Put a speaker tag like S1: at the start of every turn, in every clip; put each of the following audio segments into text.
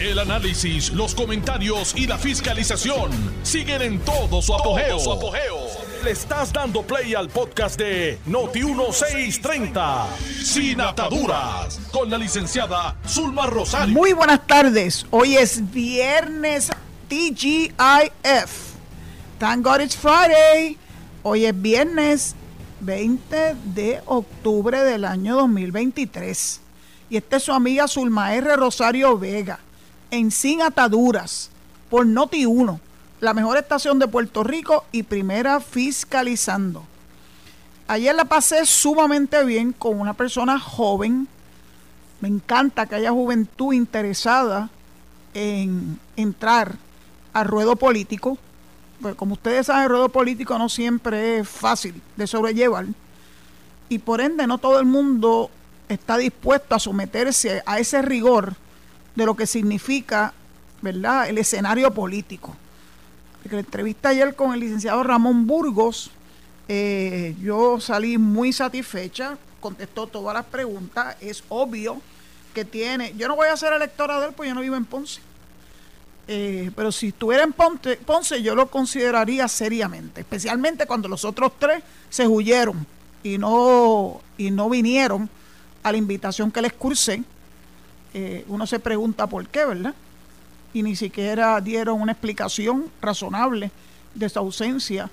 S1: El análisis, los comentarios y la fiscalización siguen en todo su apogeo. Le estás dando play al podcast de Noti1630, Sin Ataduras, con la licenciada Zulma Rosario.
S2: Muy buenas tardes. Hoy es viernes TGIF. Thank God it's Friday. Hoy es viernes 20 de octubre del año 2023. Y esta es su amiga Zulma R. Rosario Vega, en Sin Ataduras, por Noti 1, la mejor estación de Puerto Rico y primera fiscalizando. Ayer la pasé sumamente bien con una persona joven. Me encanta que haya juventud interesada en entrar al ruedo político. Pues como ustedes saben, el ruedo político no siempre es fácil de sobrellevar. Y por ende no todo el mundo está dispuesto a someterse a ese rigor de lo que significa, ¿verdad?, el escenario político. En la entrevista ayer con el licenciado Ramón Burgos, eh, yo salí muy satisfecha, contestó todas las preguntas, es obvio que tiene, yo no voy a ser electora de él porque yo no vivo en Ponce, eh, pero si estuviera en Ponce, Ponce yo lo consideraría seriamente, especialmente cuando los otros tres se huyeron y no, y no vinieron a la invitación que les cursé, eh, uno se pregunta por qué, ¿verdad? Y ni siquiera dieron una explicación razonable de su ausencia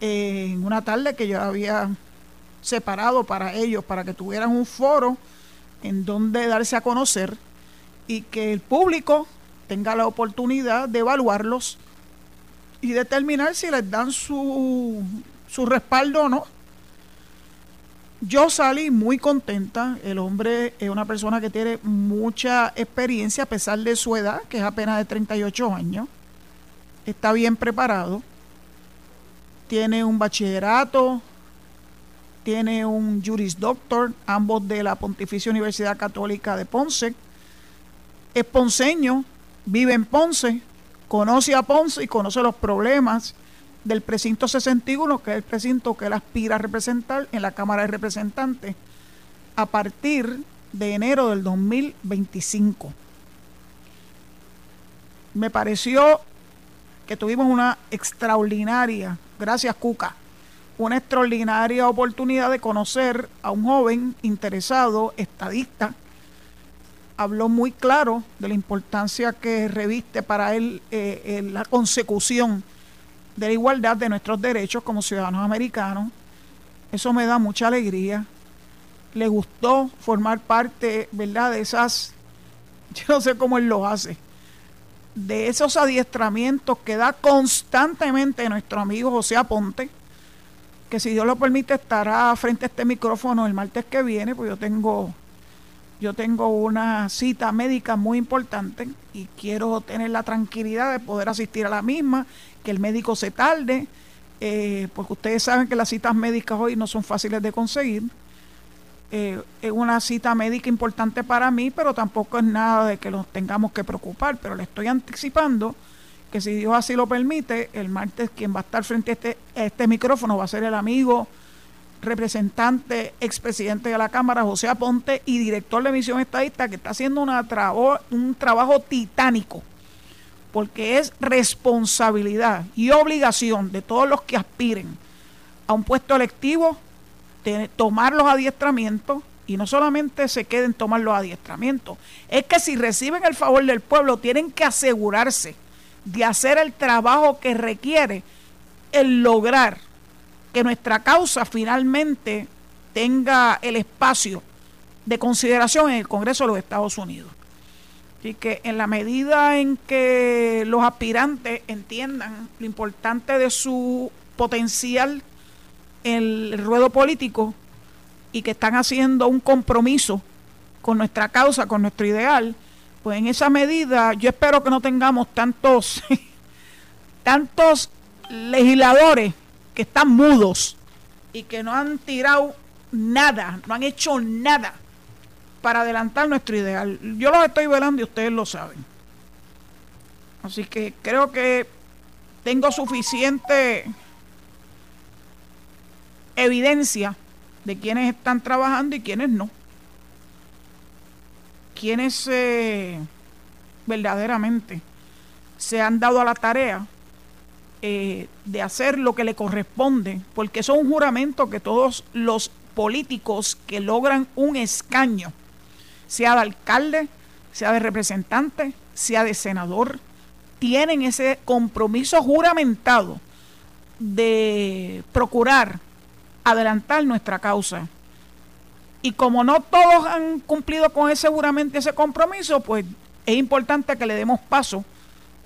S2: en una tarde que yo había separado para ellos, para que tuvieran un foro en donde darse a conocer y que el público tenga la oportunidad de evaluarlos y determinar si les dan su, su respaldo o no. Yo salí muy contenta. El hombre es una persona que tiene mucha experiencia a pesar de su edad, que es apenas de 38 años. Está bien preparado. Tiene un bachillerato, tiene un Juris Doctor, ambos de la Pontificia Universidad Católica de Ponce. Es ponceño, vive en Ponce, conoce a Ponce y conoce los problemas del precinto 61, que es el precinto que él aspira a representar en la Cámara de Representantes a partir de enero del 2025. Me pareció que tuvimos una extraordinaria, gracias Cuca, una extraordinaria oportunidad de conocer a un joven interesado, estadista. Habló muy claro de la importancia que reviste para él eh, la consecución de la igualdad de nuestros derechos como ciudadanos americanos. Eso me da mucha alegría. Le gustó formar parte, ¿verdad?, de esas, yo no sé cómo él lo hace, de esos adiestramientos que da constantemente nuestro amigo José Aponte, que si Dios lo permite estará frente a este micrófono el martes que viene, pues yo tengo yo tengo una cita médica muy importante y quiero tener la tranquilidad de poder asistir a la misma, que el médico se tarde, eh, porque ustedes saben que las citas médicas hoy no son fáciles de conseguir. Eh, es una cita médica importante para mí, pero tampoco es nada de que nos tengamos que preocupar, pero le estoy anticipando que si Dios así lo permite, el martes quien va a estar frente este, a este micrófono va a ser el amigo representante, expresidente de la Cámara, José Aponte, y director de Misión Estadista, que está haciendo un trabajo titánico, porque es responsabilidad y obligación de todos los que aspiren a un puesto electivo tomar los adiestramientos y no solamente se queden tomar los adiestramientos, es que si reciben el favor del pueblo tienen que asegurarse de hacer el trabajo que requiere el lograr que nuestra causa finalmente tenga el espacio de consideración en el Congreso de los Estados Unidos. Así que en la medida en que los aspirantes entiendan lo importante de su potencial en el ruedo político y que están haciendo un compromiso con nuestra causa, con nuestro ideal, pues en esa medida yo espero que no tengamos tantos, tantos legisladores que están mudos y que no han tirado nada, no han hecho nada para adelantar nuestro ideal. Yo los estoy velando y ustedes lo saben. Así que creo que tengo suficiente evidencia de quienes están trabajando y quienes no. Quienes eh, verdaderamente se han dado a la tarea eh, de hacer lo que le corresponde, porque eso es un juramento que todos los políticos que logran un escaño, sea de alcalde, sea de representante, sea de senador, tienen ese compromiso juramentado de procurar adelantar nuestra causa. Y como no todos han cumplido con ese juramento ese compromiso, pues es importante que le demos paso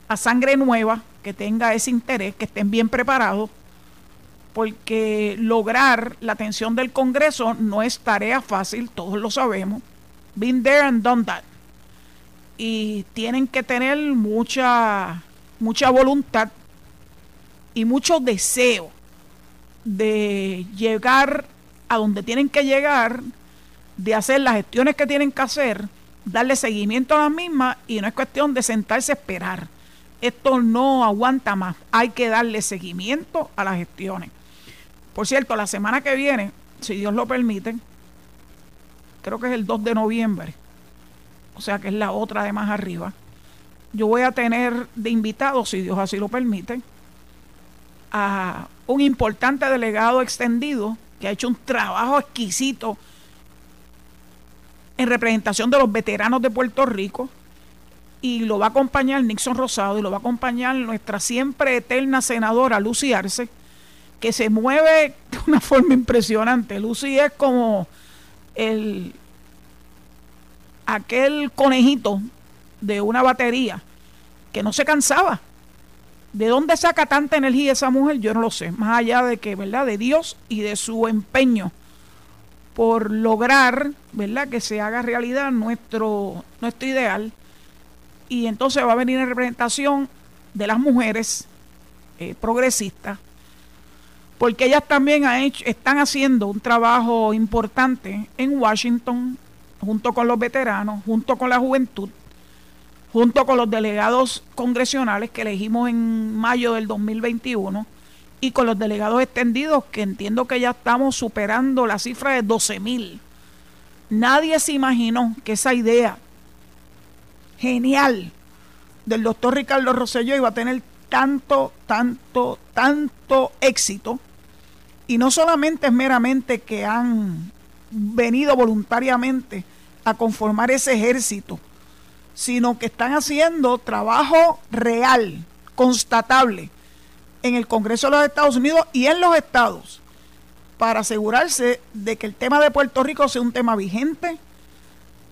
S2: a sangre nueva, que tenga ese interés, que estén bien preparados, porque lograr la atención del Congreso no es tarea fácil, todos lo sabemos. Been there and done that. Y tienen que tener mucha, mucha voluntad y mucho deseo de llegar a donde tienen que llegar, de hacer las gestiones que tienen que hacer, darle seguimiento a las mismas y no es cuestión de sentarse a esperar. Esto no aguanta más, hay que darle seguimiento a las gestiones. Por cierto, la semana que viene, si Dios lo permite, creo que es el 2 de noviembre, o sea que es la otra de más arriba, yo voy a tener de invitado, si Dios así lo permite, a un importante delegado extendido que ha hecho un trabajo exquisito en representación de los veteranos de Puerto Rico y lo va a acompañar Nixon Rosado y lo va a acompañar nuestra siempre eterna senadora Lucy Arce, que se mueve de una forma impresionante. Lucy es como el aquel conejito de una batería que no se cansaba ¿De dónde saca tanta energía esa mujer? Yo no lo sé. Más allá de que, ¿verdad? De Dios y de su empeño por lograr, ¿verdad? Que se haga realidad nuestro, nuestro ideal. Y entonces va a venir en representación de las mujeres eh, progresistas, porque ellas también hecho, están haciendo un trabajo importante en Washington, junto con los veteranos, junto con la juventud, junto con los delegados congresionales que elegimos en mayo del 2021 y con los delegados extendidos que entiendo que ya estamos superando la cifra de 12 mil. Nadie se imaginó que esa idea genial del doctor Ricardo Rosselló iba a tener tanto, tanto, tanto éxito. Y no solamente es meramente que han venido voluntariamente a conformar ese ejército sino que están haciendo trabajo real, constatable, en el Congreso de los Estados Unidos y en los estados, para asegurarse de que el tema de Puerto Rico sea un tema vigente,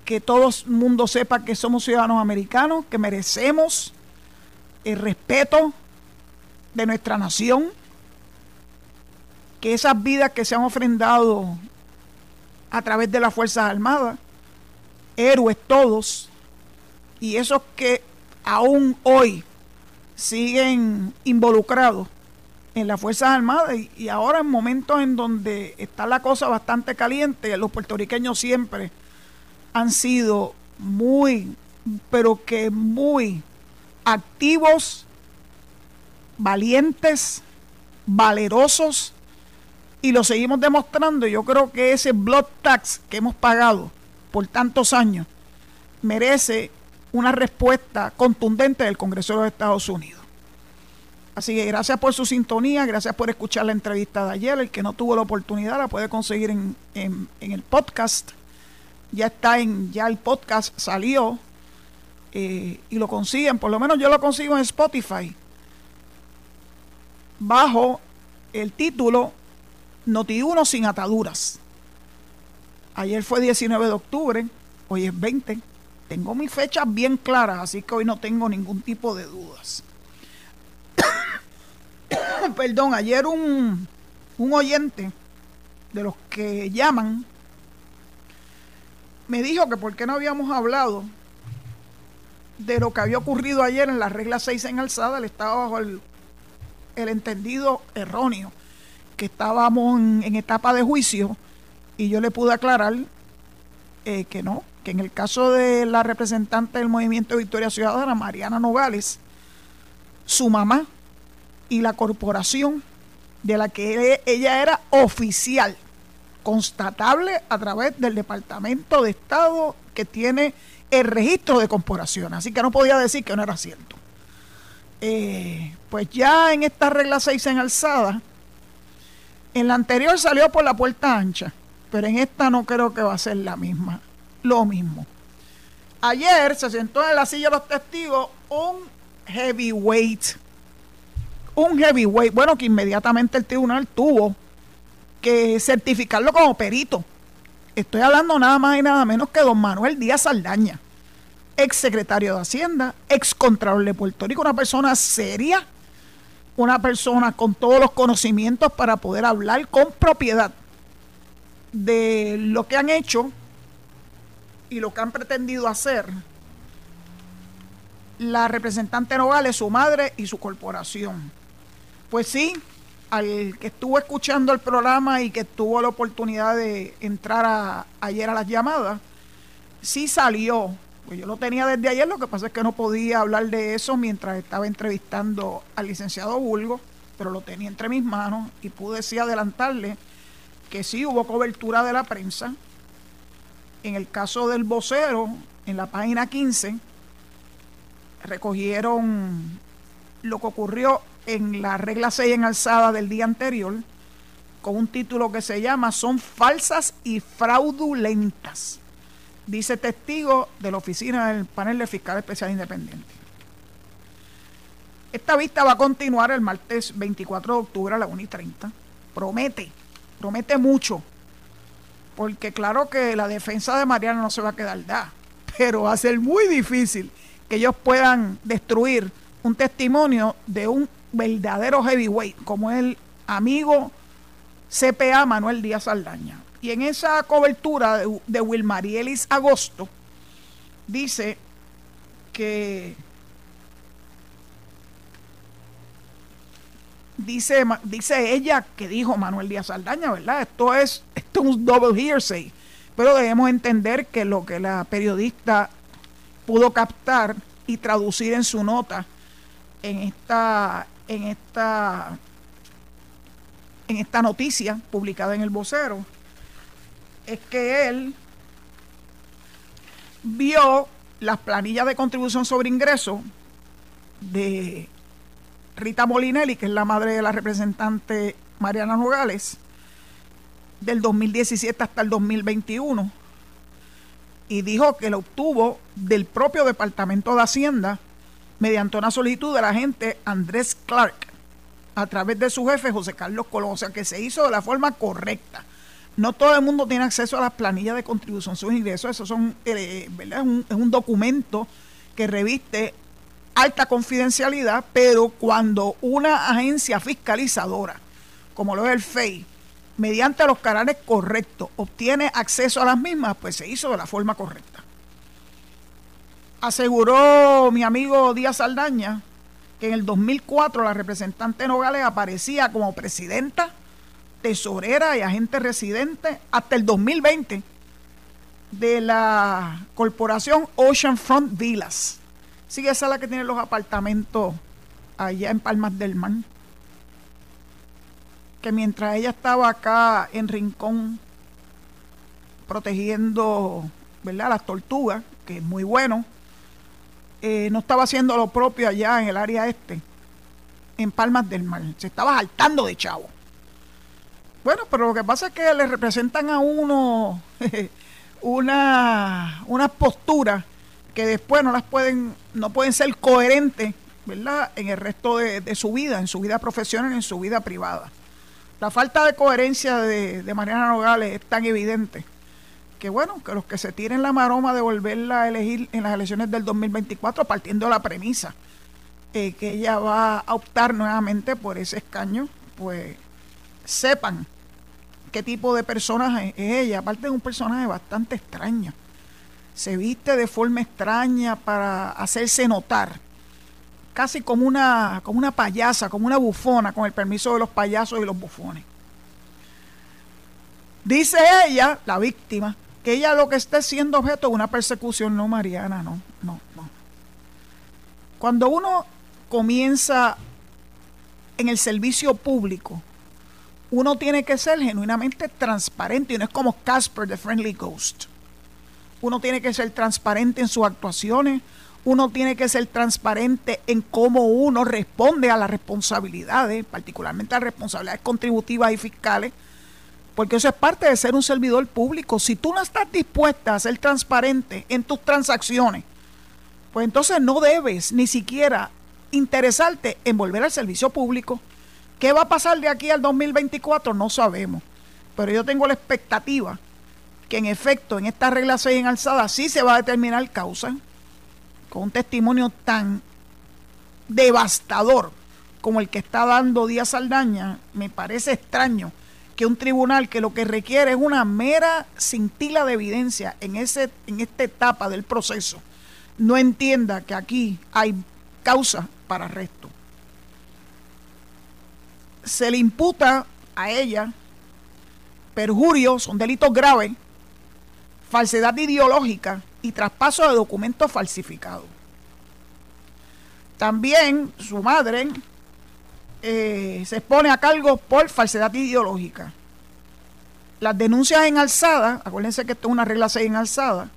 S2: que todo el mundo sepa que somos ciudadanos americanos, que merecemos el respeto de nuestra nación, que esas vidas que se han ofrendado a través de las Fuerzas Armadas, héroes todos, y esos que aún hoy siguen involucrados en las Fuerzas Armadas y, ahora en momentos en donde está la cosa bastante caliente, los puertorriqueños siempre han sido muy, pero que muy activos, valientes, valerosos y lo seguimos demostrando. Yo creo que ese blood tax que hemos pagado por tantos años merece una respuesta contundente del Congreso de los Estados Unidos. Así que gracias por su sintonía, gracias por escuchar la entrevista de ayer. El que no tuvo la oportunidad la puede conseguir en, el podcast. Ya está en, ya el podcast salió eh, y lo consiguen, por lo menos yo lo consigo en Spotify, bajo el título Noti 1 sin ataduras. Ayer fue 19 de octubre, hoy es 20 tengo mis fechas bien claras, así que hoy no tengo ningún tipo de dudas. Perdón, ayer un, un oyente de los que llaman me dijo que por qué no habíamos hablado de lo que había ocurrido ayer en la regla 6 en alzada, él estaba bajo el, entendido erróneo, que estábamos en, etapa de juicio y yo le pude aclarar eh, que no, en el caso de la representante del movimiento Victoria Ciudadana, Mariana Nogales, su mamá y la corporación de la que ella era oficial, constatable a través del Departamento de Estado que tiene el registro de corporaciones, así que no podía decir que no era cierto. Eh, pues ya en esta regla 6 en alzada, en la anterior salió por la puerta ancha, pero en esta no creo que va a ser la misma, lo mismo. Ayer se sentó en la silla de los testigos un heavyweight, un heavyweight, bueno, que inmediatamente el tribunal tuvo que certificarlo como perito. Estoy hablando nada más y nada menos que don Manuel Díaz Saldaña, ex secretario de Hacienda, ex contralor de Puerto Rico, una persona seria, una persona con todos los conocimientos para poder hablar con propiedad de lo que han hecho y lo que han pretendido hacer la representante Nogales, su madre y su corporación. Pues sí, al que estuvo escuchando el programa y que tuvo la oportunidad de entrar ayer a las llamadas, sí salió. Pues yo lo tenía desde ayer, lo que pasa es que no podía hablar de eso mientras estaba entrevistando al licenciado Bulgo, pero lo tenía entre mis manos y pude sí adelantarle que sí hubo cobertura de la prensa. En el caso del vocero, en la página 15, recogieron lo que ocurrió en la regla 6 en alzada del día anterior, con un título que se llama Son falsas y fraudulentas, dice testigo de la oficina del panel de fiscal especial independiente. Esta vista va a continuar el martes 24 de octubre a las 1 y 30. Promete, promete mucho, porque claro que la defensa de Mariana no se va a quedar da, pero va a ser muy difícil que ellos puedan destruir un testimonio de un verdadero heavyweight, como el amigo CPA Manuel Díaz Saldaña. Y en esa cobertura de, de Wilmarielis Agosto, dice que dice, dice ella que dijo Manuel Díaz Saldaña, ¿verdad? Esto es, esto es un double hearsay. Pero debemos entender que lo que la periodista pudo captar y traducir en su nota en esta en esta en esta noticia publicada en el vocero es que él vio las planillas de contribución sobre ingreso de Rita Molinelli, que es la madre de la representante Mariana Nogales, del 2017 hasta el 2021 y dijo que lo obtuvo del propio Departamento de Hacienda mediante una solicitud de la agente Andrés Clark a través de su jefe José Carlos Colón, o sea que se hizo de la forma correcta. No todo el mundo tiene acceso a las planillas de contribución sobre ingresos, eso son, eh. Es, un, es un documento que reviste alta confidencialidad, pero cuando una agencia fiscalizadora, como lo es el FEI, mediante los canales correctos, obtiene acceso a las mismas, pues se hizo de la forma correcta. Aseguró mi amigo Díaz Saldaña que en el 2004 la representante Nogales aparecía como presidenta, tesorera y agente residente hasta el 2020 de la corporación Oceanfront Villas. Sí, esa es la que tiene los apartamentos allá en Palmas del Mar que mientras ella estaba acá en Rincón protegiendo ¿verdad? las tortugas, que es muy bueno, eh, no estaba haciendo lo propio allá en el área este, en Palmas del Mar. Se estaba saltando de chavo. Bueno, pero lo que pasa es que le representan a uno una, unas posturas que después no las pueden, no pueden ser coherentes, ¿verdad? En el resto de, de su vida, en su vida profesional, en su vida privada. La falta de coherencia de, Mariana Nogales es tan evidente que bueno, que los que se tiren la maroma de volverla a elegir en las elecciones del 2024, partiendo de la premisa eh, que ella va a optar nuevamente por ese escaño, pues sepan qué tipo de personaje es ella. Aparte de un personaje bastante extraño. Se viste de forma extraña para hacerse notar casi como una, como una payasa, como una bufona, con el permiso de los payasos y los bufones. Dice ella, la víctima, que ella lo que está siendo objeto de una persecución, no Mariana, no, no, no. Cuando uno comienza en el servicio público, uno tiene que ser genuinamente transparente y no es como Casper de Friendly Ghost. uno tiene que ser transparente en sus actuaciones, uno tiene que ser transparente en cómo uno responde a las responsabilidades, particularmente a las responsabilidades contributivas y fiscales, porque eso es parte de ser un servidor público. Si tú no estás dispuesta a ser transparente en tus transacciones, pues entonces no debes ni siquiera interesarte en volver al servicio público. ¿Qué va a pasar de aquí al 2024? No sabemos. Pero yo tengo la expectativa que en efecto en esta regla 6 en alzada sí se va a determinar causa, con un testimonio tan devastador como el que está dando Díaz Saldaña, me parece extraño que un tribunal que lo que requiere es una mera cintila de evidencia en, ese, en esta etapa del proceso, no entienda que aquí hay causa para arresto. Se le imputa a ella perjurio, son delitos graves, falsedad ideológica y traspaso de documentos falsificados. También su madre eh, se expone a cargo por falsedad ideológica. Las denuncias en alzada, acuérdense que esto es una regla 6 en alzada,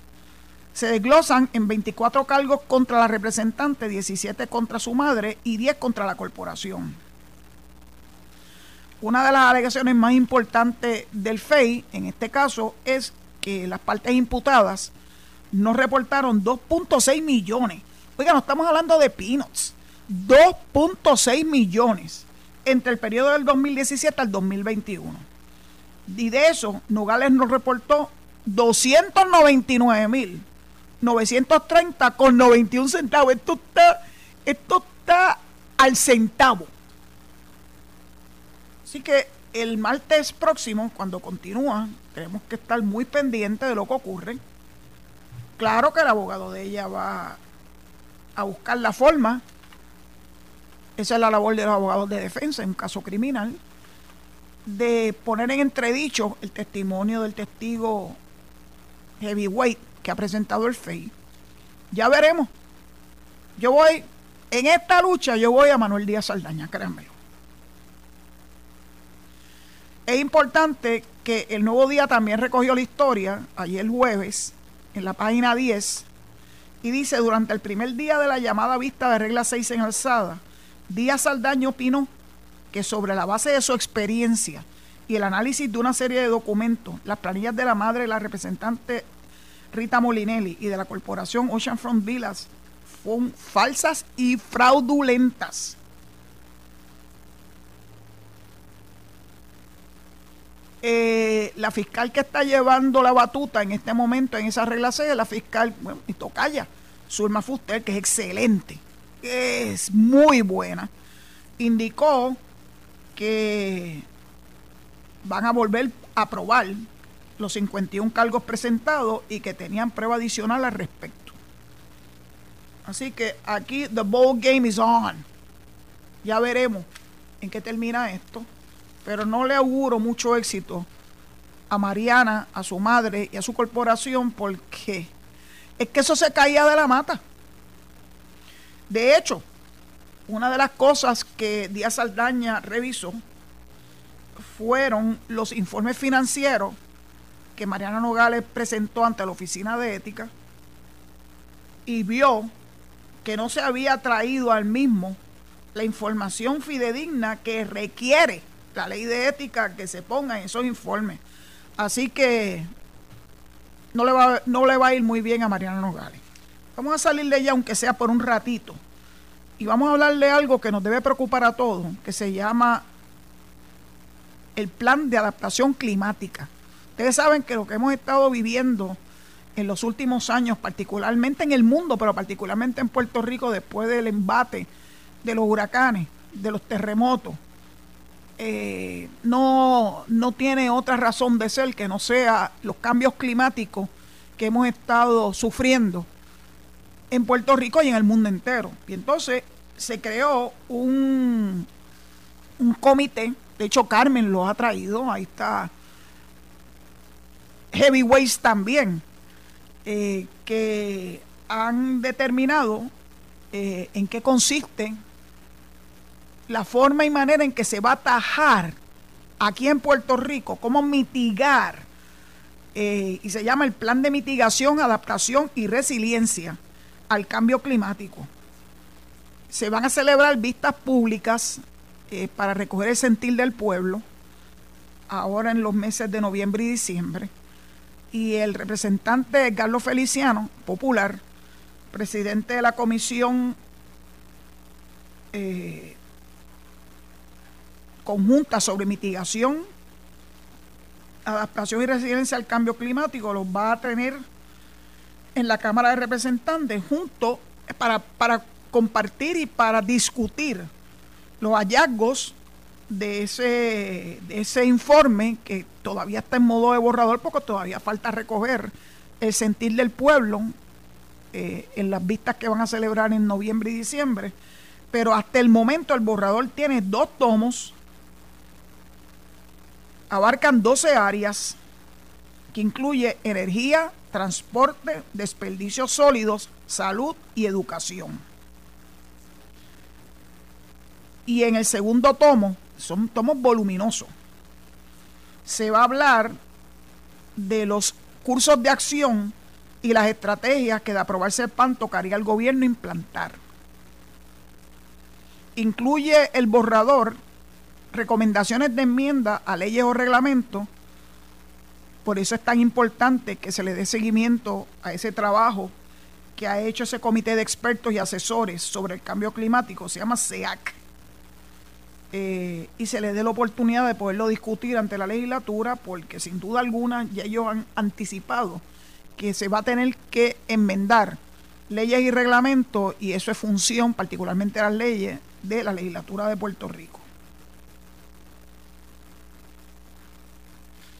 S2: se desglosan en 24 cargos contra la representante, 17 contra su madre y 10 contra la corporación. Una de las alegaciones más importantes del FEI, en este caso, es que las partes imputadas no reportaron 2.6 millones. Oiga, no estamos hablando de peanuts. 2.6 millones entre el periodo del 2017 al 2021. Y de eso, Nogales nos reportó 299 mil 930 con 91 centavos. Esto está, esto está al centavo. Así que el martes próximo, cuando continúa, tenemos que estar muy pendientes de lo que ocurre. Claro que el abogado de ella va a buscar la forma. Esa es la labor de los abogados de defensa en un caso criminal. De poner en entredicho el testimonio del testigo heavyweight que ha presentado el FEI. Ya veremos. Yo voy, en esta lucha, yo voy a Manuel Díaz Saldaña, créanmelo. Es importante que el nuevo día también recogió la historia, ayer jueves, en la página 10, y dice, durante el primer día de la llamada vista de regla 6 en alzada, Díaz Saldaña opinó que sobre la base de su experiencia y el análisis de una serie de documentos, las planillas de la madre y la representante Rita Molinelli y de la corporación Oceanfront Villas son falsas y fraudulentas. Eh, la fiscal que está llevando la batuta en este momento en esa regla C es la fiscal, bueno, y tocaya, Zulma Fuster, que es excelente, es muy buena. Indicó que van a volver a probar los 51 cargos presentados y que tenían prueba adicional al respecto. Así que aquí the ball game is on. Ya veremos en qué termina esto pero no le auguro mucho éxito a Mariana, a su madre y a su corporación porque es que eso se caía de la mata. De hecho, una de las cosas que Díaz Saldaña revisó fueron los informes financieros que Mariana Nogales presentó ante la Oficina de Ética y vio que no se había traído al mismo la información fidedigna que requiere la ley de ética que se ponga en esos informes. Así que no le va, no le va a ir muy bien a Mariana Nogales. Vamos a salir de ella aunque sea por un ratito. Y vamos a hablar de algo que nos debe preocupar a todos, que se llama el plan de adaptación climática. Ustedes saben que lo que hemos estado viviendo en los últimos años, particularmente en el mundo, pero particularmente en Puerto Rico, después del embate de los huracanes, de los terremotos, eh, no, no tiene otra razón de ser que no sea los cambios climáticos que hemos estado sufriendo en Puerto Rico y en el mundo entero. Y entonces se creó un, un comité, de hecho Carmen lo ha traído, ahí está. Heavyweights también, eh, que han determinado eh, en qué consiste la forma y manera en que se va a atajar aquí en Puerto Rico, cómo mitigar eh, y se llama el Plan de Mitigación, Adaptación y Resiliencia al Cambio Climático. Se van a celebrar vistas públicas eh, para recoger el sentir del pueblo, ahora en los meses de noviembre y diciembre. Y el representante Carlos Feliciano, popular, presidente de la Comisión eh, Conjunta sobre Mitigación, Adaptación y Resiliencia al Cambio Climático, los va a tener en la Cámara de Representantes junto para, para compartir y para discutir los hallazgos de ese, de ese informe que todavía está en modo de borrador porque todavía falta recoger el sentir del pueblo eh, en las vistas que van a celebrar en noviembre y diciembre. Pero hasta el momento el borrador tiene dos tomos, abarcan 12 áreas, que incluye energía, transporte, desperdicios sólidos, salud y educación. Y en el segundo tomo, son tomos voluminosos, se va a hablar de los cursos de acción y las estrategias que de aprobarse el PAN tocaría al gobierno implantar. Incluye el borrador recomendaciones de enmienda a leyes o reglamentos. Por eso es tan importante que se le dé seguimiento a ese trabajo que ha hecho ese comité de expertos y asesores sobre el cambio climático. Se llama SEAC eh, y se le dé la oportunidad de poderlo discutir ante la legislatura, porque sin duda alguna ya ellos han anticipado que se va a tener que enmendar leyes y reglamentos, y eso es función, particularmente las leyes, de la legislatura de Puerto Rico.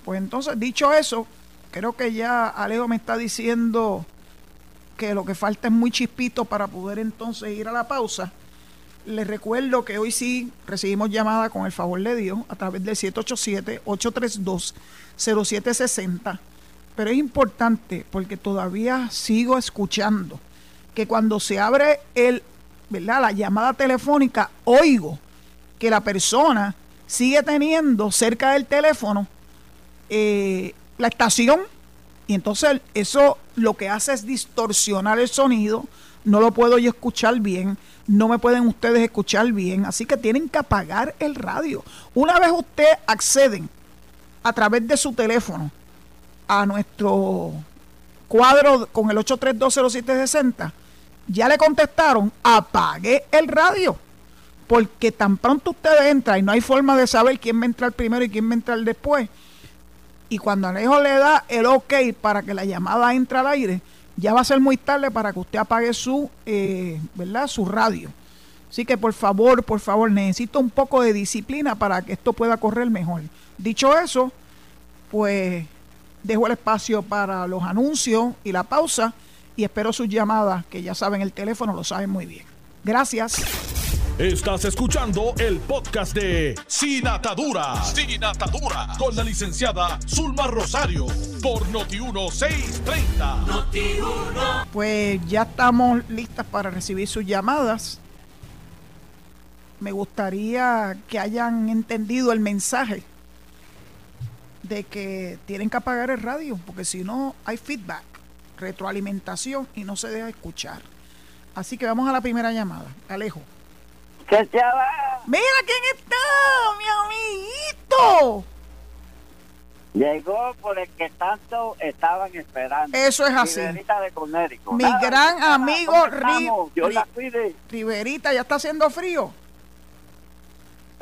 S2: Pues entonces, dicho eso, creo que ya Alejo me está diciendo que lo que falta es muy chispito para poder entonces ir a la pausa. Les recuerdo que hoy sí recibimos llamada con el favor de Dios a través del 787-832-0760. Pero es importante porque todavía sigo escuchando que cuando se abre el, ¿verdad? la llamada telefónica, oigo que la persona sigue teniendo cerca del teléfono eh, la estación y entonces eso lo que hace es distorsionar el sonido, no lo puedo yo escuchar bien no me pueden ustedes escuchar bien, así que tienen que apagar el radio. Una vez usted acceden a través de su teléfono a nuestro cuadro con el 8320760, ya le contestaron, apague el radio. Porque tan pronto usted entra y no hay forma de saber quién va a entrar primero y quién va a entrar después. Y cuando Alejo le da el ok para que la llamada entre al aire, ya va a ser muy tarde para que usted apague su, eh, ¿verdad? su radio. Así que por favor, por favor, necesito un poco de disciplina para que esto pueda correr mejor. Dicho eso, pues dejo el espacio para los anuncios y la pausa y espero sus llamadas, que ya saben el teléfono, lo saben muy bien. Gracias.
S1: Estás escuchando el podcast de Sin Atadura. Sin Atadura. Con la licenciada Zulma Rosario. Por Noti1630. Noti
S2: pues ya estamos listas para recibir sus llamadas. Me gustaría que hayan entendido el mensaje de que tienen que apagar el radio, porque si no hay feedback, retroalimentación y no se deja escuchar. Así que vamos a la primera llamada. Alejo. Mira quién está, mi amiguito.
S3: Llegó por el que tanto estaban esperando.
S2: Eso es así.
S3: Riverita de Conérico.
S2: Mi gran amigo Riverita, ¿ya está haciendo frío?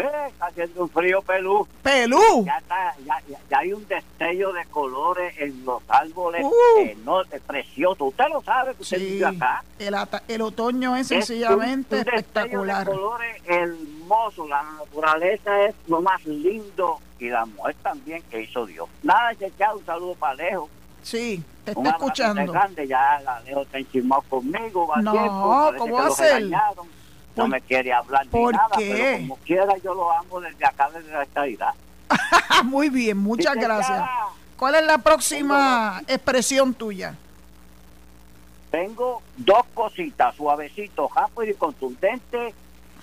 S3: Está haciendo un frío pelú.
S2: ¿Pelú?
S3: Ya, está, ya, ya, hay un destello de colores en los árboles uh. no, precioso. Usted lo sabe que usted vive acá.
S2: El, el, otoño es sencillamente
S3: un, un
S2: espectacular.
S3: De colores hermosos. La naturaleza es lo más lindo y la mujer también que hizo Dios. Nada, echado un saludo para Alejo.
S2: Sí, te está escuchando.
S3: Grande, ya Alejo está enchismado conmigo. Va
S2: no, ¿cómo va a ser?
S3: No me quiere hablar ni nada, pero como quiera yo lo amo desde acá, desde la estadidad.
S2: Muy bien, muchas gracias. ¿Cuál es la próxima expresión tuya?
S3: Tengo dos cositas, suavecito, rápido y contundente.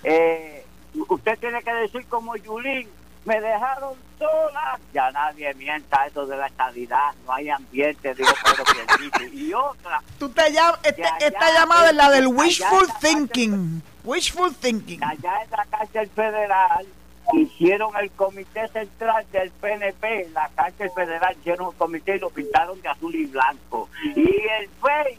S3: Eh, usted tiene que decir como Yulín, me dejaron sola. Ya nadie mienta eso de la estabilidad, no hay ambiente, digo Pierluisi. Y otra,
S2: Tú te llamas, este- esta llamada es la del wishful thinking. Wishful thinking.
S3: allá en la cárcel federal hicieron el comité central del PNP, la cárcel federal hicieron un comité y lo pintaron de azul y blanco. Y el FEI,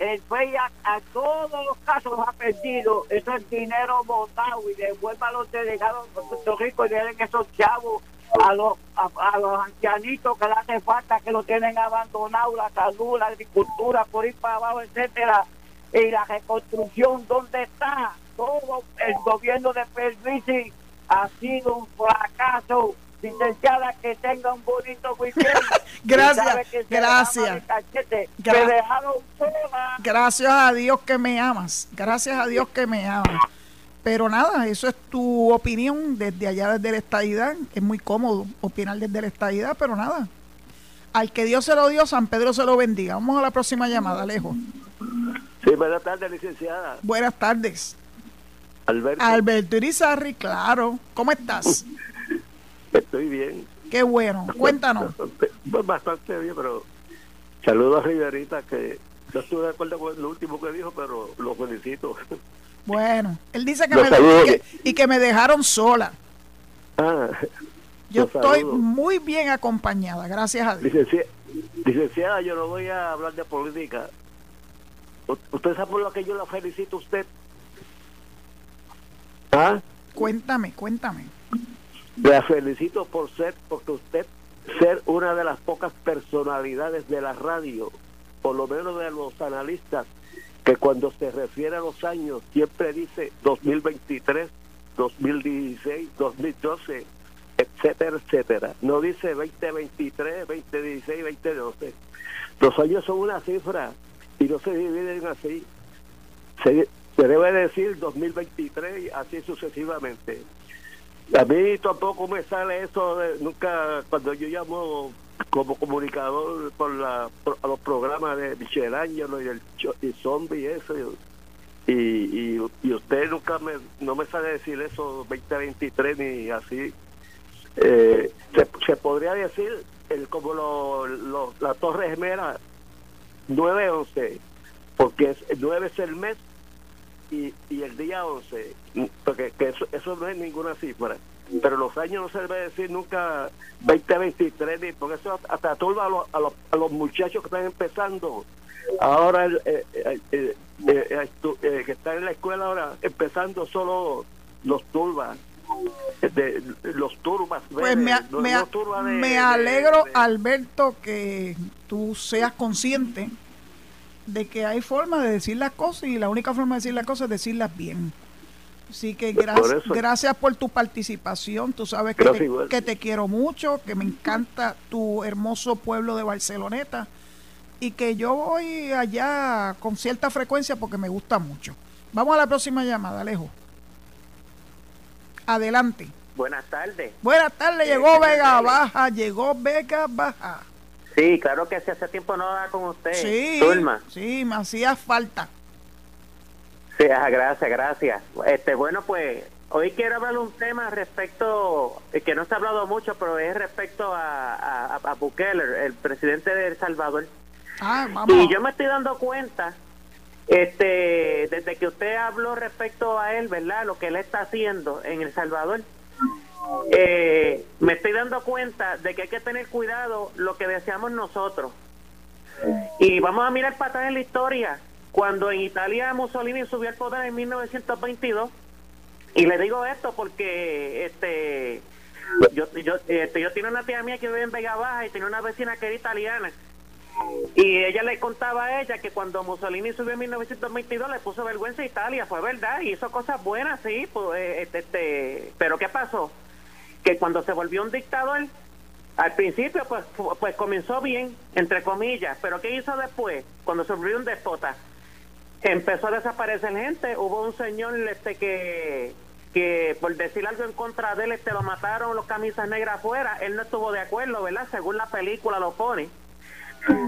S3: el FEI a, a todos los casos ha perdido, eso es dinero votado y devuelva a los delegados de Puerto Rico y den esos chavos a los a, a los ancianitos que le hace falta que lo tienen abandonado la salud la agricultura por ir para abajo etcétera y la reconstrucción dónde está todo el gobierno de Pervisi ha sido un fracaso licenciada que tenga un bonito weekend
S2: Gracias,
S3: que
S2: gracias.
S3: de.
S2: Gra-
S3: me dejaron sola
S2: Gracias a Dios que me amas. Gracias a Dios que me amas. Pero nada, eso es tu opinión desde allá, desde la estadidad. Es muy cómodo opinar desde la estadidad, pero nada. Al que Dios se lo dio, San Pedro se lo bendiga. Vamos a la próxima llamada, Alejo.
S4: Sí, buenas tardes, licenciada.
S2: Buenas tardes.
S4: Alberto,
S2: Alberto Irizarri, claro. ¿Cómo estás?
S4: estoy bien.
S2: Qué bueno. Cuéntanos.
S4: Pues bastante bien, pero saludo a Riverita, que no estuve de acuerdo con lo último que dijo, pero lo felicito.
S2: Bueno, él dice que
S4: Los
S2: me que- y que me dejaron sola.
S4: Ah,
S2: Yo estoy muy bien acompañada, gracias a Dios.
S4: Licenciada, licenciada, yo no voy a hablar de política. ¿Usted sabe por lo que yo la felicito a usted? ¿Ah?
S2: Cuéntame, cuéntame.
S4: La felicito por ser, porque usted ser una de las pocas personalidades de la radio, por lo menos de los analistas, que cuando se refiere a los años siempre dice 2023, 2016, 2012, etcétera, etcétera. No dice 2023, 2016, 2012. Los años son una cifra y no se dividen así. Se, debe decir 2023 y así sucesivamente. A mí tampoco me sale eso de nunca cuando yo llamo como comunicador por la por- a los programas de Michelangelo y el y zombie y eso y, y, y usted nunca me no me sale decir eso 2023 ni así Eh, se, se podría decir el como lo, lo- la Torre Gemela 911 porque es, el 9 es el mes y, y el día 11, porque que eso, eso no es ninguna cifra, pero los años no se debe decir nunca 2023, ni porque eso hasta turba a los, a los, a los muchachos que están empezando. Ahora, eh, eh, eh, eh, eh, que están en la escuela ahora, empezando solo los turbas. De, los turbas
S2: Pues me, me-
S4: no turbas de-
S2: me
S4: de-
S2: alegro,
S4: de-
S2: Alberto, que tú seas consciente de que hay formas de decir las cosas y la única forma de decir las cosas es decirlas bien. Así que
S4: Pues por
S2: gracias,
S4: eso.
S2: gracias por tu participación. Tú sabes que
S4: Gracias
S2: te, que te quiero mucho, que me encanta tu hermoso pueblo de Barceloneta y que yo voy allá con cierta frecuencia porque me gusta mucho. Vamos a la próxima llamada, Alejo. Adelante.
S5: Buenas tardes.
S2: Buenas tardes,
S5: Eh,
S2: llegó
S5: señor
S2: Vega. Baja, llegó Vega Baja.
S5: Sí, claro que sí, hace tiempo no da con usted.
S2: Sí,
S5: Zulma.
S2: sí, me hacía falta.
S5: Sí, ajá, gracias, gracias. Este, bueno, pues hoy quiero hablar un tema respecto, eh, que no se ha hablado mucho, pero es respecto a, a, a Bukele, el presidente de El Salvador.
S2: Ah, vamos.
S5: Y yo me estoy dando cuenta, este, desde que usted habló respecto a él, ¿verdad? Lo que él está haciendo en El Salvador. Eh, me estoy dando cuenta de que hay que tener cuidado lo que deseamos nosotros. Y vamos a mirar para atrás en la historia. Cuando en Italia Mussolini subió al poder en 1922, y le digo esto porque este yo yo este, yo tenía una tía mía que vive en Vega Baja y tenía una vecina que era italiana. Y ella le contaba a ella que cuando Mussolini subió en 1922 le puso vergüenza a Italia, fue verdad, y hizo cosas buenas, sí, pues, eh, este, este, pero ¿qué pasó? Que cuando se volvió un dictador, al principio pues, pues comenzó bien, entre comillas, pero ¿qué hizo después? Cuando se volvió un despota, empezó a desaparecer gente, hubo un señor este que que por decir algo en contra de él este lo mataron los camisas negras afuera, él no estuvo de acuerdo, ¿verdad? Según la película lo pone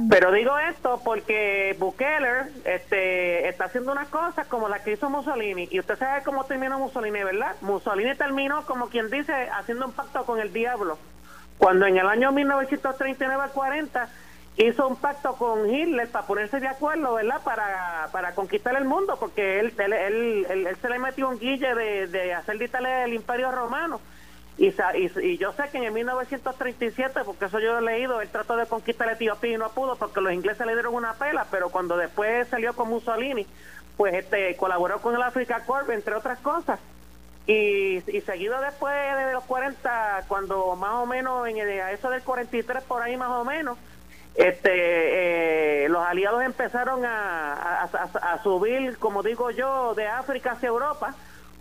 S5: Pero digo esto porque Bukele este, está haciendo unas cosas como las que hizo Mussolini. Y usted sabe cómo terminó Mussolini, ¿verdad? Mussolini terminó, como quien dice, haciendo un pacto con el diablo. Cuando en el año 1939-40 hizo un pacto con Hitler para ponerse de acuerdo, ¿verdad? Para, para conquistar el mundo, porque él, él, él, se le metió un guille de, de hacer de Italia el imperio romano. Y, y, yo sé que en el 1937, porque eso yo he leído, él trató de conquistar Etiopía y no pudo porque los ingleses le dieron una pela, pero cuando después salió con Mussolini, pues este colaboró con el Africa Corps, entre otras cosas. Y, y seguido después de los 40, cuando más o menos, en el, a eso del 43 por ahí más o menos, este eh, los aliados empezaron a, a, subir, como digo yo, de África hacia Europa,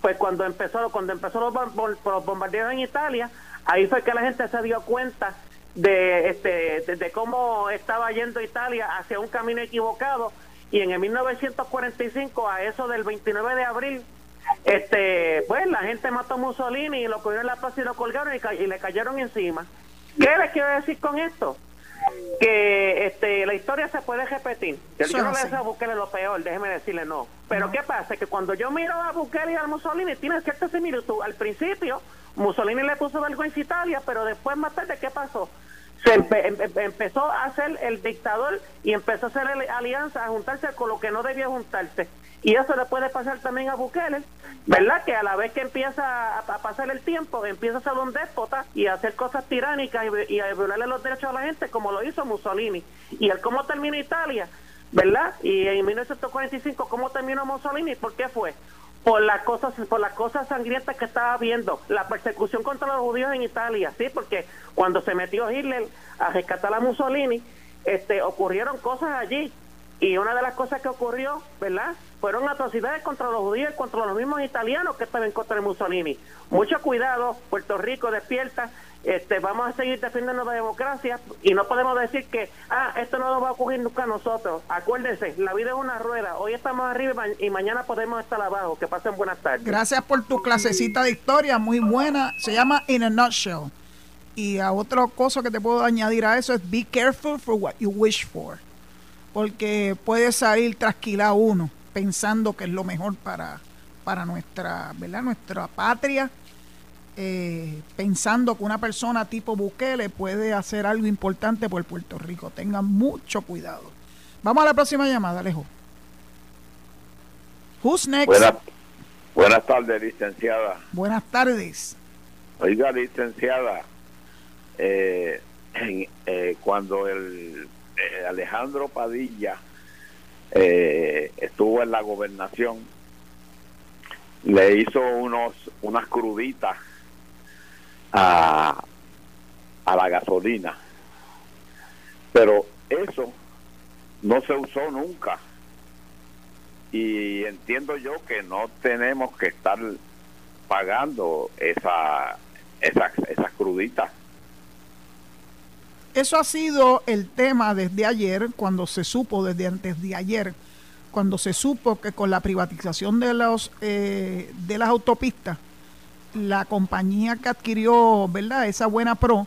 S5: pues cuando empezó cuando empezó los, bombardeos en Italia, ahí fue que la gente se dio cuenta de, este, de, cómo estaba yendo Italia hacia un camino equivocado y en el 1945 a eso del 29 de abril este pues la gente mató a Mussolini y lo cogieron en la plaza y lo colgaron y le cayeron encima. ¿Qué les quiero decir con esto? Que este, la historia se puede repetir. Yo, no le deseo a Bukele lo peor, déjeme decirle no. Pero ¿qué pasa? Que cuando yo miro a Bukele y a Mussolini, tiene cierta similitud. Al principio, Mussolini le puso vergüenza a Italia, pero después más tarde, ¿qué pasó? Se em, em, empezó a ser el dictador y empezó a hacer alianza, a juntarse con lo que no debía juntarse. Y eso le puede pasar también a Bukele, ¿verdad? Que a la vez que empieza a, pasar el tiempo, empieza a ser un déspota y a hacer cosas tiránicas y, a violarle los derechos a la gente, como lo hizo Mussolini. Y el cómo termina Italia, ¿verdad? Y en 1945, ¿cómo terminó Mussolini? ¿Por qué fue? Por las cosas, por las cosas sangrientas que estaba viendo, la persecución contra los judíos en Italia, sí, porque cuando se metió Hitler a rescatar a Mussolini, este, ocurrieron cosas allí y una de las cosas que ocurrió, ¿verdad? Fueron atrocidades contra los judíos y contra los mismos italianos que estaban contra de Mussolini. Mucho cuidado, Puerto Rico despierta, este, vamos a seguir defendiendo la democracia y no podemos decir que, ah, esto no nos va a ocurrir nunca a nosotros. Acuérdense, la vida es una rueda, hoy estamos arriba y mañana podemos estar abajo. Que pasen buenas tardes.
S2: Gracias por tu clasecita de historia, muy buena. Se llama In a Nutshell. Y a otra cosa que te puedo añadir a eso es be careful for what you wish for porque puede salir trasquilado uno pensando que es lo mejor para, para nuestra, ¿verdad? nuestra patria, eh, pensando que una persona tipo Bukele puede hacer algo importante por Puerto Rico. Tengan mucho cuidado. Vamos a la próxima llamada, Alejo. Who's next?
S6: Buenas, tardes, licenciada.
S2: Buenas tardes.
S6: Oiga, licenciada, eh, eh, cuando el eh, Alejandro Padilla eh, estuvo en la gobernación, le hizo unos unas cruditas a, a la gasolina. Pero eso no se usó nunca. Y entiendo yo que no tenemos que estar pagando esa, esas, esas cruditas.
S2: Eso ha sido el tema desde ayer, cuando se supo, desde antes de ayer, cuando se supo que con la privatización de, los, eh, de las autopistas, la compañía que adquirió, ¿verdad? Esa buena pro,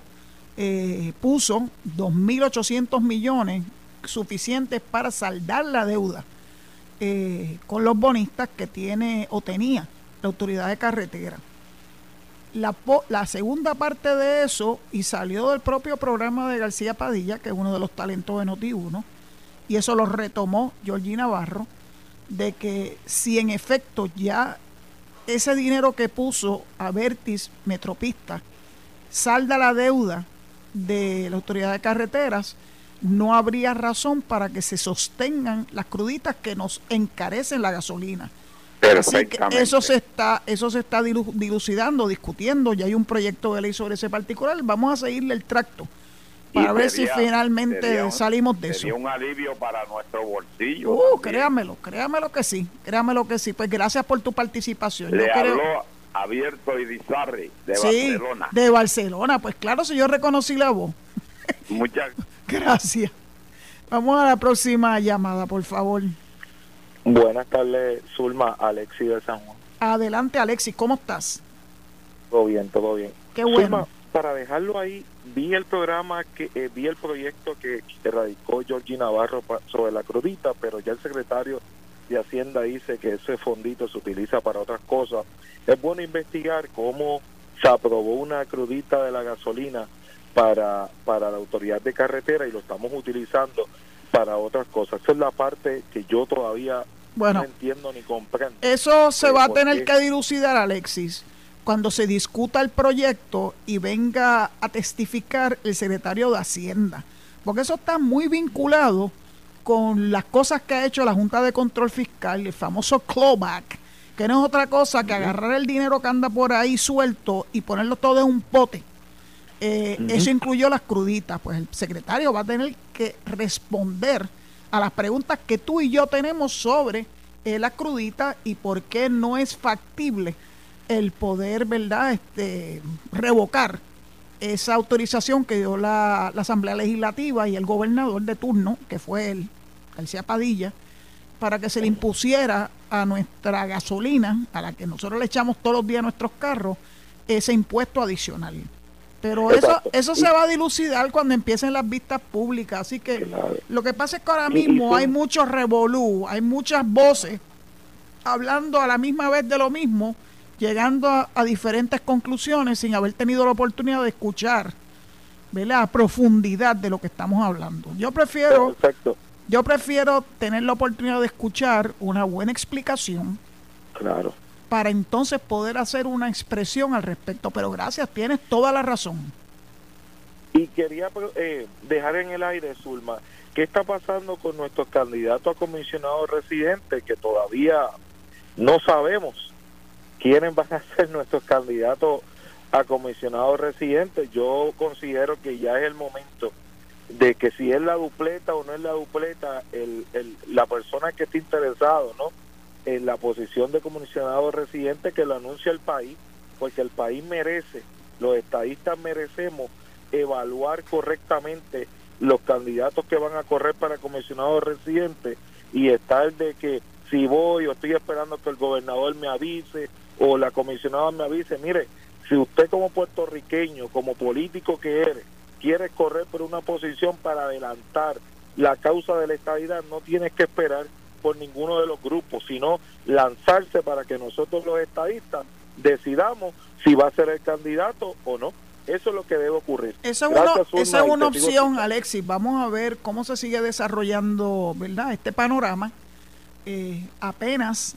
S2: eh, puso 2.800 millones suficientes para saldar la deuda eh, con los bonistas que tiene o tenía la autoridad de carretera la, segunda parte de eso, y salió del propio programa de García Padilla, que es uno de los talentos de Noti1, y eso lo retomó Georgina Navarro, de que si en efecto ya ese dinero que puso a Vertis Metropista salda la deuda de la autoridad de carreteras, no habría razón para que se sostengan las cruditas que nos encarecen la gasolina. Así que eso se está, eso se está dilucidando, discutiendo, ya hay un proyecto de ley sobre ese particular, vamos a seguirle el tracto para ver si finalmente salimos de
S6: sería
S2: eso.
S6: un alivio para nuestro bolsillo.
S2: Uh, créamelo, créamelo que sí, créamelo que sí. Pues gracias por tu participación.
S6: Le habló abierto y Dizarri de
S2: sí,
S6: Barcelona.
S2: De Barcelona, pues claro, si yo reconocí la voz.
S6: Muchas
S2: gracias. Vamos a la próxima llamada, por favor.
S7: Buenas tardes, Zulma, Alexi de San Juan.
S2: Adelante, Alexi, ¿cómo estás?
S7: Todo bien, todo bien.
S2: Qué bueno.
S7: para dejarlo ahí, vi el programa, que eh, vi el proyecto que, que radicó Georgie Navarro pa- sobre la crudita, pero ya el secretario de Hacienda dice que ese fondito se utiliza para otras cosas. Es bueno investigar cómo se aprobó una crudita de la gasolina para, para la autoridad de carretera y lo estamos utilizando para otras cosas. Esa es la parte que yo todavía
S2: Bueno.
S7: no entiendo ni comprendo.
S2: Eso se va a
S7: ¿por
S2: tener
S7: qué?
S2: que dilucidar, Alexis, cuando se discuta el proyecto y venga a testificar el secretario de Hacienda. Porque eso está muy vinculado con las cosas que ha hecho la Junta de Control Fiscal, el famoso clawback, que no es otra cosa que agarrar el dinero que anda por ahí suelto y ponerlo todo en un pote. Eh, Eso incluyó las cruditas. Pues el secretario va a tener que responder a las preguntas que tú y yo tenemos sobre eh, las cruditas y por qué no es factible el poder, ¿verdad?, este, revocar esa autorización que dio la, la Asamblea Legislativa y el gobernador de turno, que fue él, García Padilla, para que se le impusiera a nuestra gasolina, a la que nosotros le echamos todos los días nuestros carros, ese impuesto adicional. Pero eso, eso se va a dilucidar cuando empiecen las vistas públicas. Así que
S4: Claro.
S2: lo que pasa es que ahora mismo hay muchos revolú, hay muchas voces hablando a la misma vez de lo mismo, llegando a, a diferentes conclusiones sin haber tenido la oportunidad de escuchar ¿verdad? a profundidad de lo que estamos hablando. Yo prefiero,
S7: Perfecto.
S2: yo prefiero tener la oportunidad de escuchar una buena explicación
S7: Claro.
S2: Para entonces poder hacer una expresión al respecto. Pero gracias, tienes toda la razón.
S7: Y quería eh, dejar en el aire, Zulma, ¿qué está pasando con nuestros candidatos a comisionados residentes que todavía no sabemos quiénes van a ser nuestros candidatos a comisionados residentes? Yo considero que ya es el momento de que si es la dupleta o no es la dupleta, el, el- la persona que esté interesado ¿no? En la posición de comisionado residente que lo anuncie el país, porque el país merece, los estadistas merecemos evaluar correctamente los candidatos que van a correr para comisionado residente y estar de que si voy o estoy esperando que el gobernador me avise o la comisionada me avise, mire, si usted como puertorriqueño, como político que eres, quiere correr por una posición para adelantar la causa de la estadidad, no tienes que esperar por ninguno de los grupos, sino lanzarse para que nosotros los estadistas decidamos si va a ser el candidato o no. Eso es lo que debe ocurrir.
S2: Esa es
S7: Gracias,
S2: una,
S7: Zulma,
S2: esa es una opción. Alexis. Vamos a ver cómo se sigue desarrollando, ¿verdad? Este panorama. Eh, apenas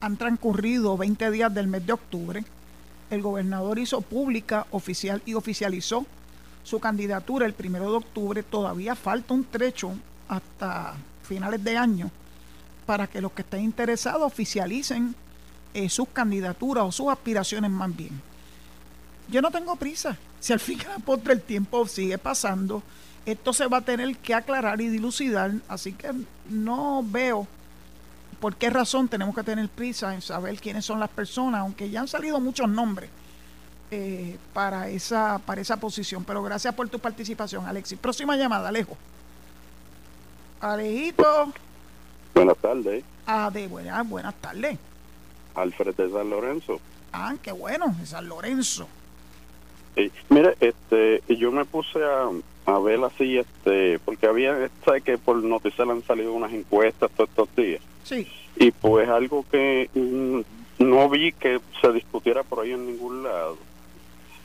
S2: han transcurrido 20 días del mes de octubre. El gobernador hizo pública, oficial y oficializó su candidatura el primero de octubre. Todavía falta un trecho hasta finales de año para que los que estén interesados oficialicen eh, sus candidaturas o sus aspiraciones más bien. Yo no tengo prisa. Si al fin y al postre el tiempo sigue pasando, esto se va a tener que aclarar y dilucidar. Así que no veo por qué razón tenemos que tener prisa en saber quiénes son las personas, aunque ya han salido muchos nombres eh, para, esa, para esa posición. Pero gracias por tu participación, Alexis. Próxima llamada, Alejo. Alejito.
S8: Buenas tardes,
S2: Ah, de buenas, buenas tardes.
S8: Alfred de San Lorenzo.
S2: Ah, qué bueno, de San Lorenzo.
S8: Eh, mire, este, yo me puse a, a ver así, este, porque había, sabe que por noticias han salido unas encuestas todos estos días,
S2: Sí,
S8: y pues algo que mm, no vi que se discutiera por ahí en ningún lado.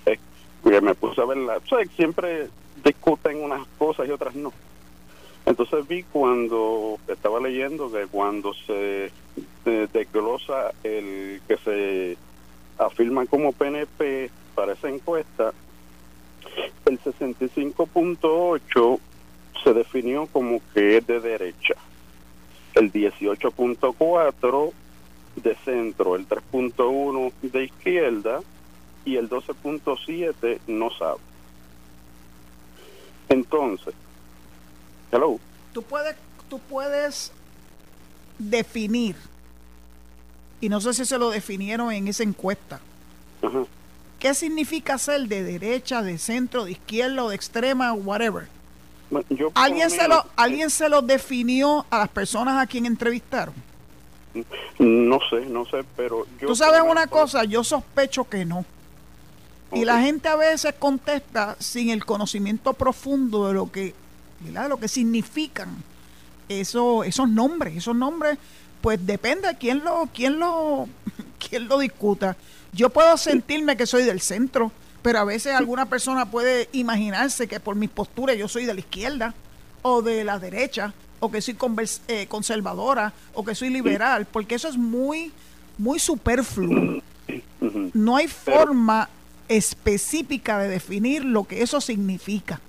S8: Es que me puse a verla, o sea, siempre discuten unas cosas y otras no. Entonces vi cuando estaba leyendo que cuando se desglosa el que se afirma como PNP para esa encuesta, el 65.8 se definió como que es de derecha, el 18.4 de centro, el 3.1 de izquierda y el 12.7 no sabe. Entonces, hello.
S2: tú puedes, tú puedes definir, y no sé si se lo definieron en esa encuesta. ¿qué significa ser de derecha, de centro, de izquierda o de extrema, whatever?
S8: Yo
S2: ¿Alguien se, lo, ¿Alguien se lo definió a las personas a quien entrevistaron?
S8: No sé, no sé, pero yo...
S2: Tú sabes una
S8: menos-
S2: cosa, yo sospecho que no. Y la gente a veces contesta sin el conocimiento profundo de lo que, ¿verdad? Lo que significan eso, esos nombres. Esos nombres, pues depende de quién lo, quién lo, quién lo discuta. Yo puedo sentirme que soy del centro, pero a veces alguna persona puede imaginarse que por mis posturas yo soy de la izquierda o de la derecha o que soy eh, conservadora o que soy liberal, porque eso es muy muy superfluo. No hay forma específica de definir lo que eso significa.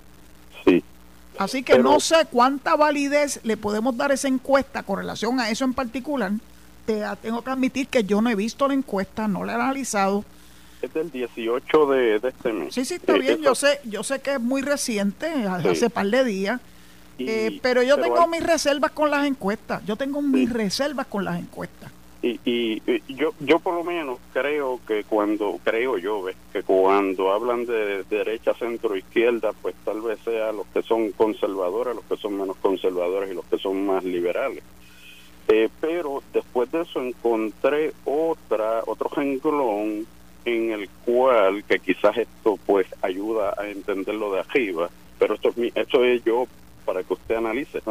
S8: Sí.
S2: Así que
S8: Pero-
S2: no sé cuánta validez le podemos dar a esa encuesta con relación a eso en particular. Te tengo que admitir que yo no he visto la encuesta, no la he analizado.
S8: Es del 18 de, de este mes.
S2: Sí, sí, está
S8: Eh,
S2: bien. Yo sé, yo sé que es muy reciente,
S8: Sí.
S2: hace par de días.
S8: y-
S2: Eh, pero yo tengo
S8: hay-
S2: mis reservas con las encuestas. Yo tengo mis reservas con las encuestas.
S8: Y, y- yo yo por lo menos creo que cuando creo yo que cuando hablan de derecha centro izquierda pues tal vez sea los que son conservadores los que son menos conservadores y los que son más liberales Eh, pero después de eso encontré otra otro renglón en el cual que quizás esto pues ayuda a entenderlo de arriba pero esto esto es yo para que usted analice.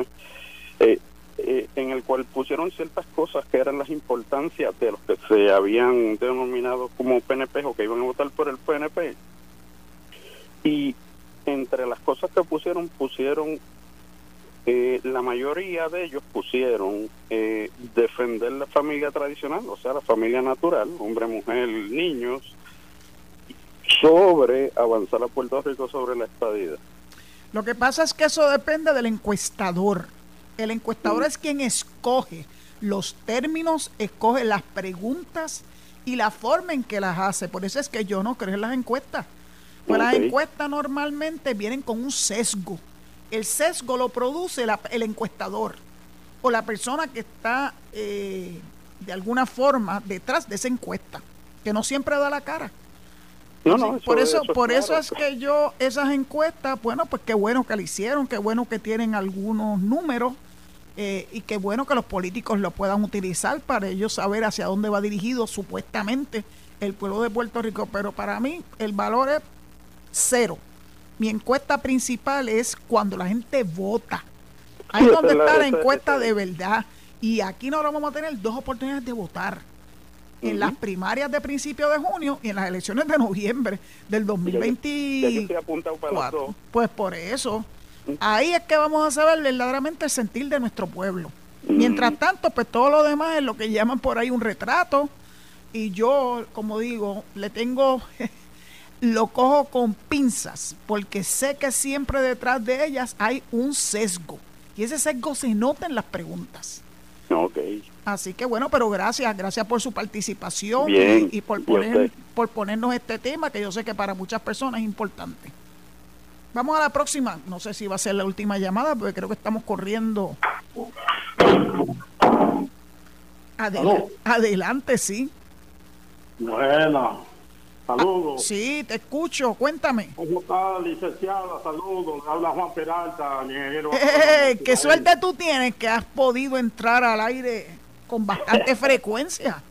S8: Eh, eh, en el cual pusieron ciertas cosas que eran las importancias de los que se habían denominado como PNP o que iban a votar por el PNP. Y entre las cosas que pusieron, pusieron, eh, la mayoría de ellos pusieron eh, defender la familia tradicional, o sea, la familia natural, hombre, mujer, niños, sobre avanzar a Puerto Rico sobre la estadía.
S2: Lo que pasa es que eso depende del encuestador. El encuestador es quien escoge los términos, escoge las preguntas y la forma en que las hace. Por eso es que yo no creo en las encuestas. Pues las encuestas normalmente vienen con un sesgo. El sesgo lo produce la- el encuestador o la persona que está eh, de alguna forma detrás de esa encuesta, que no siempre da la cara.
S8: No, no,
S2: por eso,
S8: es
S2: por eso es que yo esas encuestas, bueno, pues qué bueno que la hicieron, qué bueno que tienen algunos números eh, y qué bueno que los políticos lo puedan utilizar para ellos saber hacia dónde va dirigido supuestamente el pueblo de Puerto Rico. Pero para mí el valor es cero. Mi encuesta principal es cuando la gente vota. Ahí es donde está la encuesta de verdad. Y aquí no vamos a tener dos oportunidades de votar. En las primarias de principio de junio y en las elecciones de noviembre del
S8: Ya yo
S2: 2024.
S8: estoy apuntado para los dos.
S2: Pues por eso, ahí es que vamos a saber verdaderamente el sentir de nuestro pueblo.
S8: Mm.
S2: Mientras tanto, pues todo lo demás es lo que llaman por ahí un retrato. Y yo, como digo, le tengo, lo cojo con pinzas, porque sé que siempre detrás de ellas hay un sesgo. Y ese sesgo se nota en las preguntas.
S8: Ok.
S2: Así que bueno, pero gracias, gracias por su participación
S8: Bien,
S2: y, y por, poner, por ponernos este tema que yo sé que para muchas personas es importante. Vamos a la próxima, no sé si va a ser la última llamada, porque creo que estamos corriendo. Adela-
S9: Aló.
S2: adelante, sí.
S9: Bueno, saludos.
S2: Sí, te escucho, cuéntame.
S9: ¿Cómo está, licenciada? Saludos. Habla Juan Peralta, ingeniero.
S2: Eh, qué suerte tú tienes que has podido entrar al aire con bastante frecuencia.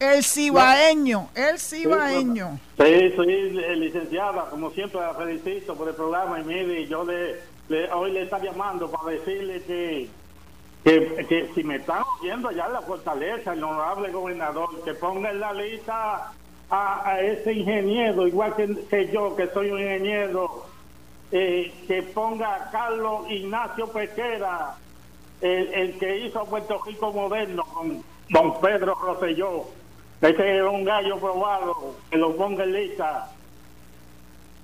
S2: El cibaeño, el cibaeño.
S9: Sí, soy licenciada. Como siempre, la felicito por el programa. Y mire, yo le, le- hoy le está llamando para decirle que, que, que si me están oyendo allá en la fortaleza, el honorable gobernador, que ponga en la lista a, a ese ingeniero, igual que, que yo, que soy un ingeniero, eh, que ponga a Carlos Ignacio Pequera, el, el que hizo Puerto Rico moderno con don Pedro Rosselló. Ese es un gallo probado, que lo ponga en lista.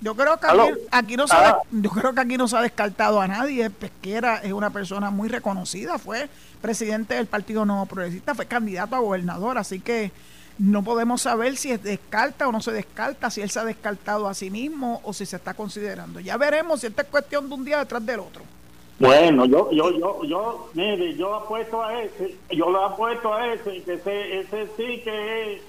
S2: Yo creo que aquí, no se ha,
S9: Ah.
S2: yo creo que aquí no se ha descartado a nadie. Pesquera es una persona muy reconocida, fue presidente del Partido Nuevo Progresista, fue candidato a gobernador, así que no podemos saber si es descarta o no se descarta, si él se ha descartado a sí mismo o si se está considerando. Ya veremos si esta es cuestión de un día detrás del otro.
S9: Bueno, yo, yo, yo, yo, mire, yo apuesto a ese, yo lo apuesto a ese, que ese, ese sí que es,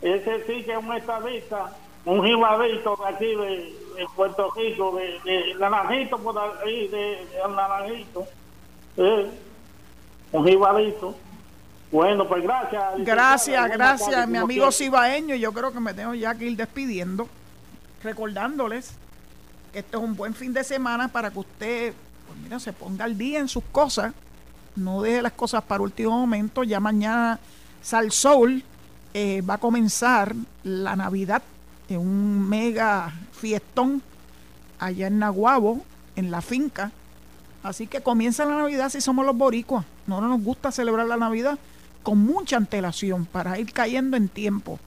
S9: ese sí que es un estadista, un jibadito de aquí de, de Puerto Rico, de, de Naranjito por ahí, de, de Naranjito, eh, un jibadito. Bueno, pues gracias.
S2: Gracias, gracias, mi amigo cibaeño. Yo creo que me tengo ya que ir despidiendo. recordándoles que este es un buen fin de semana para que usted, pues mira, se ponga al día en sus cosas, no deje las cosas para último momento, ya mañana Sal Soul eh, va a comenzar la Navidad en un mega fiestón allá en Naguabo, en la finca. Así que comienza la Navidad si somos los boricuas. No nos gusta celebrar la Navidad con mucha antelación para ir cayendo en tiempo.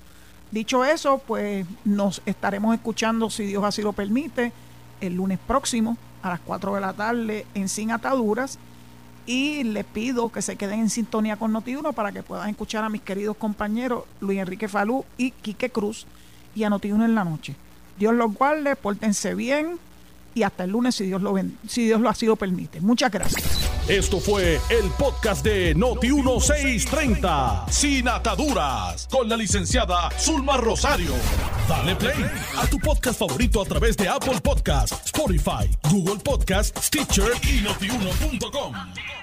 S2: Dicho eso, pues nos estaremos escuchando, si Dios así lo permite, el lunes próximo a las 4 de la tarde en Sin Ataduras. Y les pido que se queden en sintonía con Notiuno para que puedan escuchar a mis queridos compañeros Luis Enrique Falú y Quique Cruz y a Notiuno en la noche. Dios los guarde, pórtense bien y hasta el lunes si Dios lo, ven, si Dios lo así lo permite. Muchas gracias.
S1: Esto fue el podcast de Noti 1630, sin ataduras, con la licenciada Zulma Rosario. Dale play a tu podcast favorito a través de Apple Podcasts, Spotify, Google Podcasts, Stitcher y notiuno.com.